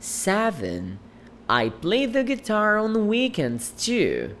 7. I play the guitar on weekends too.